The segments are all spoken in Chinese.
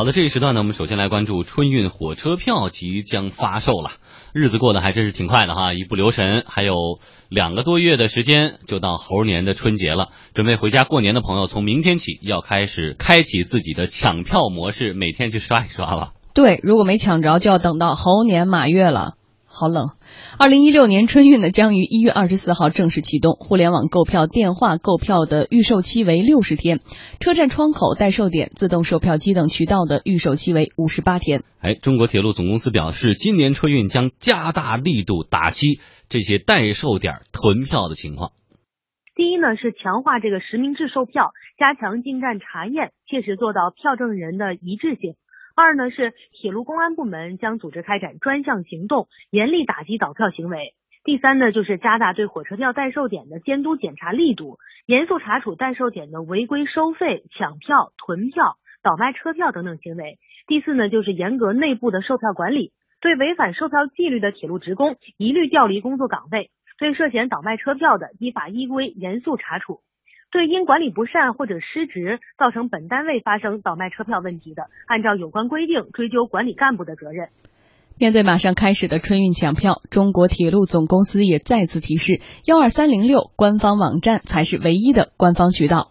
好的，这一时段呢，我们首先来关注春运火车票即将发售了，日子过得还真是挺快的哈，一不留神还有两个多月的时间就到猴年的春节了。准备回家过年的朋友，从明天起要开始开启自己的抢票模式，每天去刷一刷了。对，如果没抢着，就要等到猴年马月了。好冷。二零一六年春运呢，将于一月二十四号正式启动。互联网购票、电话购票的预售期为六十天，车站窗口、代售点、自动售票机等渠道的预售期为五十八天。哎，中国铁路总公司表示，今年春运将加大力度打击这些代售点囤票的情况。第一呢，是强化这个实名制售票，加强进站查验，切实做到票证人的一致性。二呢是铁路公安部门将组织开展专项行动，严厉打击倒票行为。第三呢就是加大对火车票代售点的监督检查力度，严肃查处代售点的违规收费、抢票、囤票、倒卖车票等等行为。第四呢就是严格内部的售票管理，对违反售票纪律的铁路职工一律调离工作岗位，对涉嫌倒卖车票的依法依规严肃查处。对因管理不善或者失职造成本单位发生倒卖车票问题的，按照有关规定追究管理干部的责任。面对马上开始的春运抢票，中国铁路总公司也再次提示：幺二三零六官方网站才是唯一的官方渠道。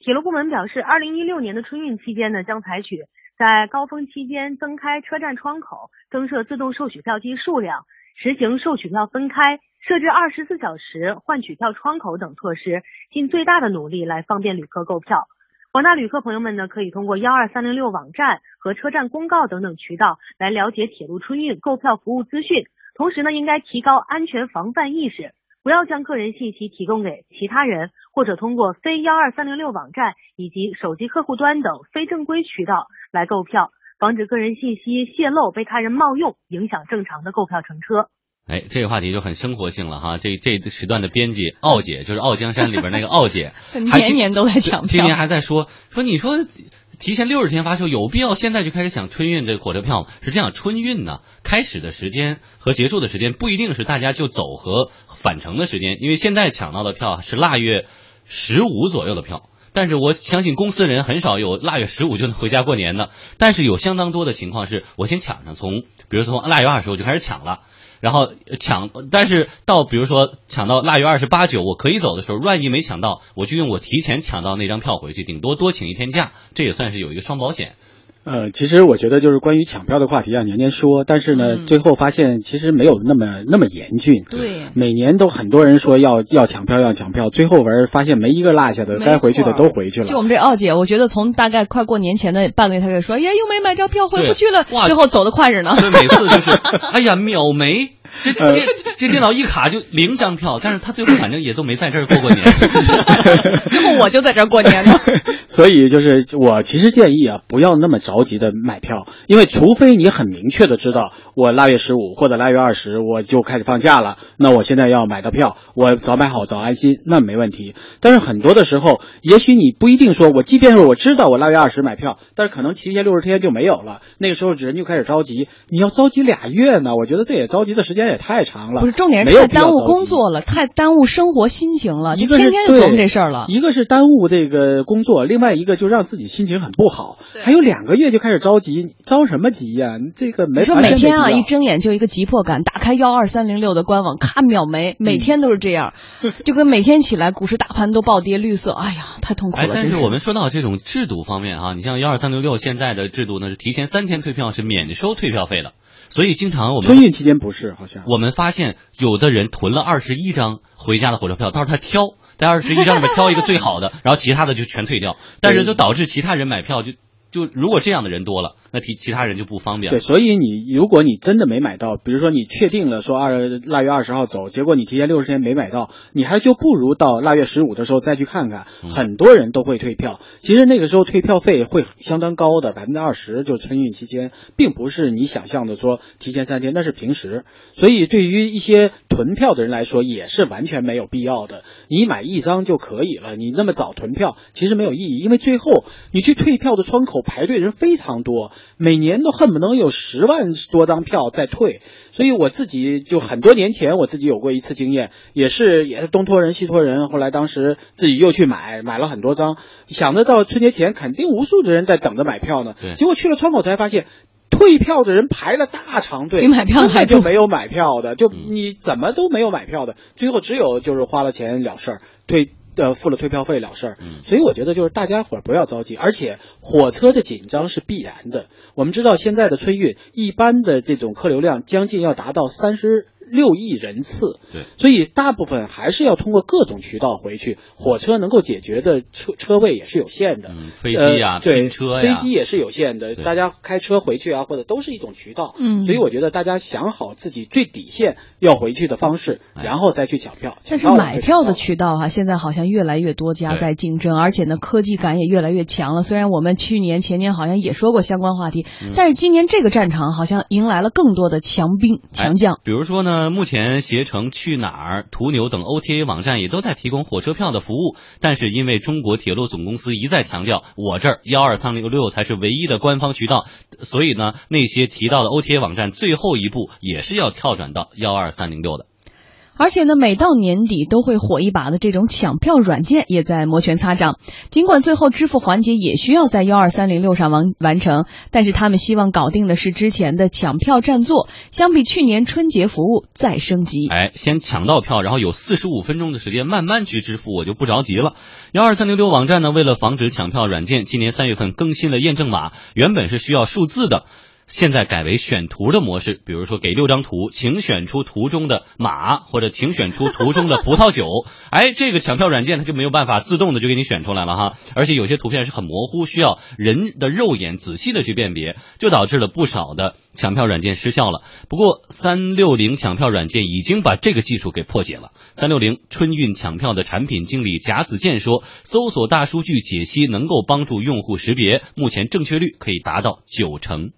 铁路部门表示，二零一六年的春运期间呢，将采取在高峰期间增开车站窗口、增设自动售取票机数量、实行售取票分开。设置二十四小时换取票窗口等措施，尽最大的努力来方便旅客购票。广大旅客朋友们呢，可以通过幺二三零六网站和车站公告等等渠道来了解铁路春运购票服务资讯。同时呢，应该提高安全防范意识，不要将个人信息提供给其他人，或者通过非幺二三零六网站以及手机客户端等非正规渠道来购票，防止个人信息泄露被他人冒用，影响正常的购票乘车。哎，这个话题就很生活性了哈。这这时段的编辑傲姐，就是《傲江山》里边那个傲姐，年年都在抢票。今年还在说说，你说提前六十天发售，有必要现在就开始抢春运这个火车票吗？是这样，春运呢开始的时间和结束的时间不一定是大家就走和返程的时间，因为现在抢到的票是腊月十五左右的票，但是我相信公司人很少有腊月十五就能回家过年的，但是有相当多的情况是我先抢上，从比如从腊月二十我就开始抢了。然后抢，但是到比如说抢到腊月二十八九，我可以走的时候，万一没抢到，我就用我提前抢到那张票回去，顶多多请一天假，这也算是有一个双保险。呃，其实我觉得就是关于抢票的话题啊，年年说，但是呢，最后发现其实没有那么那么严峻。对，每年都很多人说要要抢票要抢票，最后玩发现没一个落下的，该回去的都回去了。就我们这奥姐，我觉得从大概快过年前的半个月，她就说，哎呀，又没买着票，回不去了。最后走的快着呢。所以每次就是，哎呀，秒没。这电这电脑一卡就零张票，但是他最后反正也都没在这儿过过年，然后我就在这儿过年了。所以就是我其实建议啊，不要那么着急的买票，因为除非你很明确的知道我腊月十五或者腊月二十我就开始放假了，那我现在要买到票，我早买好早安心，那没问题。但是很多的时候，也许你不一定说，我即便是我知道我腊月二十买票，但是可能提前六十天就没有了，那个时候人就开始着急，你要着急俩月呢，我觉得这也着急的时间。也太长了，不是重点是太耽误工作了，太耽误生活心情了。你天天就琢磨这事儿了。一个是耽误这个工作，另外一个就让自己心情很不好。还有两个月就开始着急，着什么急呀？这个没说每天啊，一睁眼就一个急迫感，打开幺二三零六的官网，咔秒没，每天都是这样，就跟每天起来股市大盘都暴跌绿色，哎呀，太痛苦了。但是我们说到这种制度方面啊，你像幺二三零六现在的制度呢，是提前三天退票是免收退票费的。所以经常我们春运期间不是好像我们发现有的人囤了二十一张回家的火车票，到时候他挑在二十一张里面挑一个最好的，然后其他的就全退掉，但是就导致其他人买票就。就如果这样的人多了，那其其他人就不方便了。对，所以你如果你真的没买到，比如说你确定了说二腊月二十号走，结果你提前六十天没买到，你还就不如到腊月十五的时候再去看看。很多人都会退票，其实那个时候退票费会相当高的，百分之二十，就春运期间，并不是你想象的说提前三天，那是平时。所以对于一些囤票的人来说，也是完全没有必要的。你买一张就可以了，你那么早囤票其实没有意义，因为最后你去退票的窗口。后排队人非常多，每年都恨不能有十万多张票在退。所以我自己就很多年前我自己有过一次经验，也是也是东托人西托人，后来当时自己又去买买了很多张，想着到春节前肯定无数的人在等着买票呢，结果去了窗口才发现。退票的人排了大长队，比买票还就没有买票的，就你怎么都没有买票的，最后只有就是花了钱了事儿，退呃付了退票费了事儿。所以我觉得就是大家伙儿不要着急，而且火车的紧张是必然的。我们知道现在的春运一般的这种客流量将近要达到三十。六亿人次，对，所以大部分还是要通过各种渠道回去。火车能够解决的车车位也是有限的，飞机呀，对，车呀，飞机也是有限的。大家开车回去啊，或者都是一种渠道。嗯，所以我觉得大家想好自己最底线要回去的方式，然后再去抢票。但是买票的渠道哈，现在好像越来越多家在竞争，而且呢，科技感也越来越强了。虽然我们去年前年好像也说过相关话题，但是今年这个战场好像迎来了更多的强兵强将。比如说呢，目前携程、去哪儿、途牛等 OTA 网站也都在提供火车票的服务，但是因为中国铁路总公司一再强调，我这儿幺二三零六才是唯一的官方渠道，所以呢，那些提到的 OTA 网站最后一步也是要跳转到幺二三零六的。而且呢，每到年底都会火一把的这种抢票软件也在摩拳擦掌。尽管最后支付环节也需要在幺二三零六上完完成，但是他们希望搞定的是之前的抢票占座，相比去年春节服务再升级。哎，先抢到票，然后有四十五分钟的时间慢慢去支付，我就不着急了。幺二三零六网站呢，为了防止抢票软件，今年三月份更新了验证码，原本是需要数字的。现在改为选图的模式，比如说给六张图，请选出图中的马，或者请选出图中的葡萄酒。哎，这个抢票软件它就没有办法自动的就给你选出来了哈，而且有些图片是很模糊，需要人的肉眼仔细的去辨别，就导致了不少的抢票软件失效了。不过三六零抢票软件已经把这个技术给破解了。三六零春运抢票的产品经理贾子健说，搜索大数据解析能够帮助用户识别，目前正确率可以达到九成。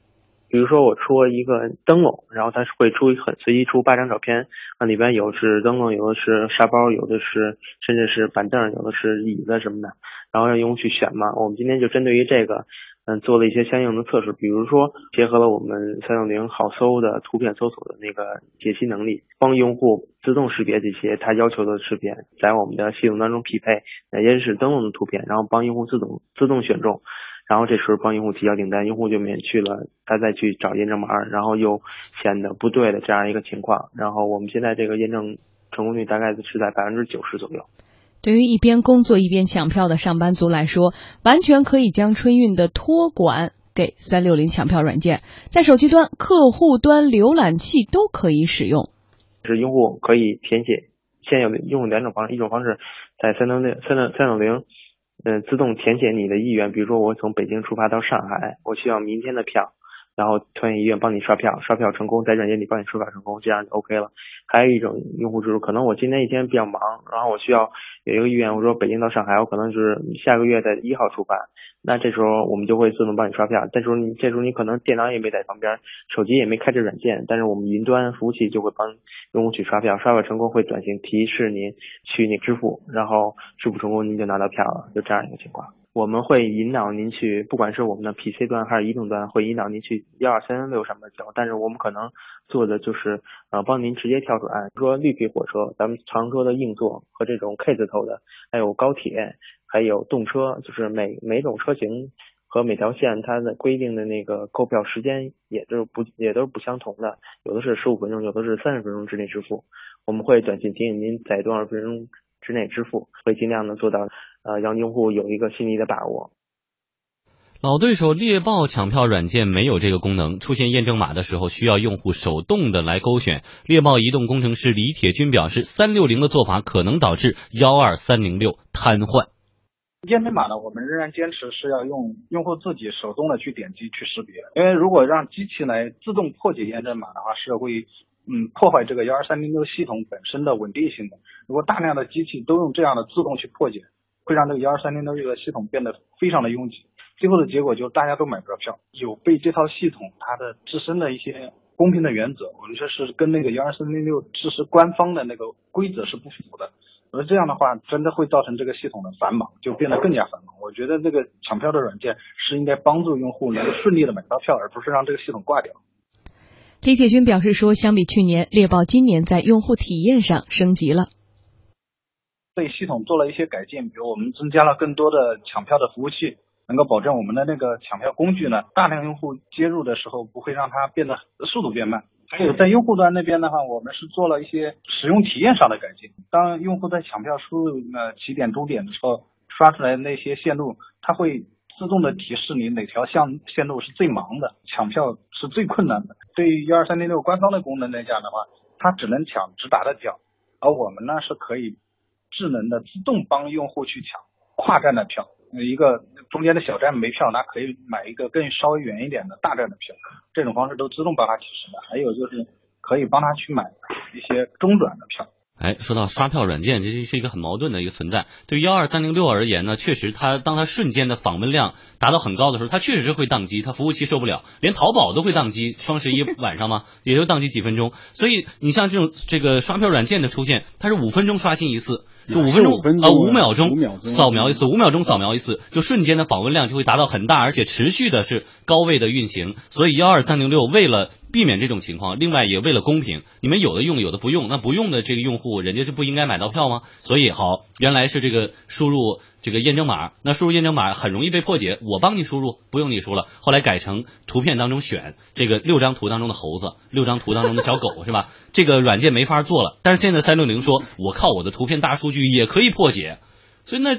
比如说我出一个灯笼，然后它会出很随机出八张照片，那里边有是灯笼，有的是沙包，有的是甚至是板凳，有的是椅子什么的，然后让用户去选嘛。我们今天就针对于这个，嗯，做了一些相应的测试，比如说结合了我们三六零好搜的图片搜索的那个解析能力，帮用户自动识别这些他要求的图片，在我们的系统当中匹配哪些是灯笼的图片，然后帮用户自动自动选中。然后这时候帮用户提交订单，用户就免去了他再去找验证码，然后又显得不对的这样一个情况。然后我们现在这个验证成功率大概是在百分之九十左右。对于一边工作一边抢票的上班族来说，完全可以将春运的托管给三六零抢票软件，在手机端、客户端、浏览器都可以使用。是用户可以填写，现有的用两种方式，一种方式在三六零三六三六零。嗯，自动填写你的意愿，比如说我从北京出发到上海，我需要明天的票，然后团员医院帮你刷票，刷票成功，在软件里帮你刷票成功，这样就 OK 了。还有一种用户就是可能我今天一天比较忙，然后我需要有一个意愿，我说北京到上海，我可能就是下个月的一号出发。那这时候我们就会自动帮你刷票，这时候你这时候你可能电脑也没在旁边，手机也没开这软件，但是我们云端服务器就会帮用户去刷票，刷票成功会短信提示您去那支付，然后支付成功您就拿到票了，就这样一个情况。我们会引导您去，不管是我们的 PC 端还是移动端，会引导您去幺二三六上面交，但是我们可能做的就是呃帮您直接跳转，比如说绿皮火车，咱们常说的硬座和这种 K 字头的，还有高铁。还有动车，就是每每种车型和每条线它的规定的那个购票时间，也都是不也都是不相同的，有的是十五分钟，有的是三十分钟之内支付。我们会短信提醒您在多少分钟之内支付，会尽量的做到呃让用户有一个心理的把握。老对手猎豹抢票软件没有这个功能，出现验证码的时候需要用户手动的来勾选。猎豹移动工程师李铁军表示，三六零的做法可能导致幺二三零六瘫痪。验证码呢，我们仍然坚持是要用用户自己手动的去点击去识别，因为如果让机器来自动破解验证码的话，是会嗯破坏这个幺二三零六系统本身的稳定性的。如果大量的机器都用这样的自动去破解，会让这个幺二三零六这个系统变得非常的拥挤，最后的结果就是大家都买不着票，有被这套系统它的自身的一些公平的原则，我们说是跟那个幺二三零六支持官方的那个规则是不符的。而这样的话，真的会造成这个系统的繁忙，就变得更加繁忙。我觉得这个抢票的软件是应该帮助用户能够顺利的买到票，而不是让这个系统挂掉。李铁军表示说，相比去年，猎豹今年在用户体验上升级了，对系统做了一些改进，比如我们增加了更多的抢票的服务器，能够保证我们的那个抢票工具呢，大量用户接入的时候不会让它变得速度变慢。还有在用户端那边的话，我们是做了一些使用体验上的改进。当用户在抢票输入呃起点终点的时候，刷出来那些线路，它会自动的提示你哪条线线路是最忙的，抢票是最困难的。对于幺二三零六官方的功能来讲的话，它只能抢直达的票，而我们呢是可以智能的自动帮用户去抢跨站的票。一个中间的小站没票，那可以买一个更稍微远一点的大站的票，这种方式都自动帮他提示的。还有就是可以帮他去买一些中转的票。哎，说到刷票软件，这是一个很矛盾的一个存在。对幺二三零六而言呢，确实它当它瞬间的访问量达到很高的时候，它确实是会宕机，它服务器受不了，连淘宝都会宕机。双十一晚上嘛，也就宕机几分钟。所以你像这种这个刷票软件的出现，它是五分钟刷新一次。就五分钟啊，五秒钟五秒钟扫描一次，五秒钟扫描一次，就瞬间的访问量就会达到很大，而且持续的是高位的运行。所以幺二三零六为了避免这种情况，另外也为了公平，你们有的用，有的不用，那不用的这个用户，人家就不应该买到票吗？所以好，原来是这个输入这个验证码，那输入验证码很容易被破解，我帮你输入，不用你输了。后来改成图片当中选这个六张图当中的猴子，六张图当中的小狗，是吧？这个软件没法做了。但是现在三六零说，我靠我的图片大数据也可以破解，所以那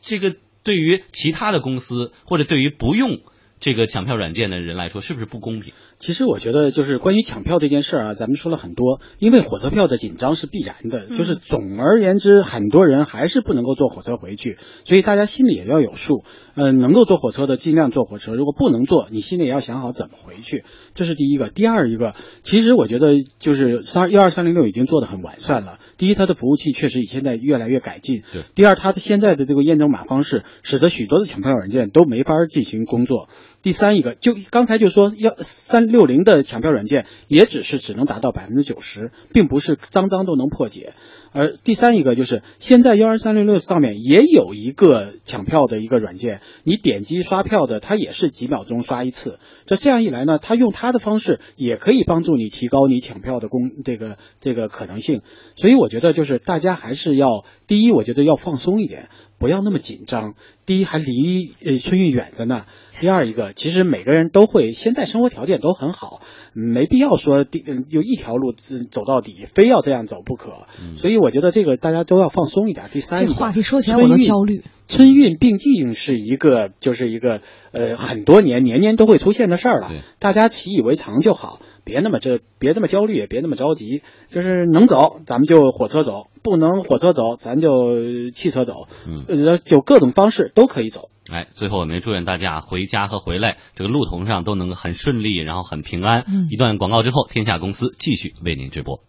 这个对于其他的公司或者对于不用这个抢票软件的人来说，是不是不公平？其实我觉得，就是关于抢票这件事儿啊，咱们说了很多，因为火车票的紧张是必然的，就是总而言之，很多人还是不能够坐火车回去，所以大家心里也要有数。嗯，能够坐火车的尽量坐火车，如果不能坐，你心里也要想好怎么回去。这是第一个。第二一个，其实我觉得就是三幺二三零六已经做的很完善了。第一，它的服务器确实现在越来越改进。对。第二，它的现在的这个验证码方式，使得许多的抢票软件都没法进行工作。第三一个，就刚才就说幺三六零的抢票软件，也只是只能达到百分之九十，并不是脏脏都能破解。而第三一个就是现在幺二三六六上面也有一个抢票的一个软件，你点击刷票的，它也是几秒钟刷一次。这这样一来呢，它用它的方式也可以帮助你提高你抢票的功这个这个可能性。所以我觉得就是大家还是要第一，我觉得要放松一点，不要那么紧张。第一还离呃春运远着呢。第二一个，其实每个人都会，现在生活条件都很好，没必要说第就一条路走到底，非要这样走不可。所以我觉得这个大家都要放松一点。第三，这话题说起来我都焦虑。春运并进是一个，就是一个呃很多年年年都会出现的事儿了，大家习以为常就好，别那么这别那么焦虑，也别那么着急。就是能走咱们就火车走，不能火车走咱就汽车走，呃就各种方式都可以走。哎，最后我们祝愿大家回家和回来这个路途上都能很顺利，然后很平安。嗯，一段广告之后，天下公司继续为您直播。